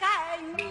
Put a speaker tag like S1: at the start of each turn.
S1: 盖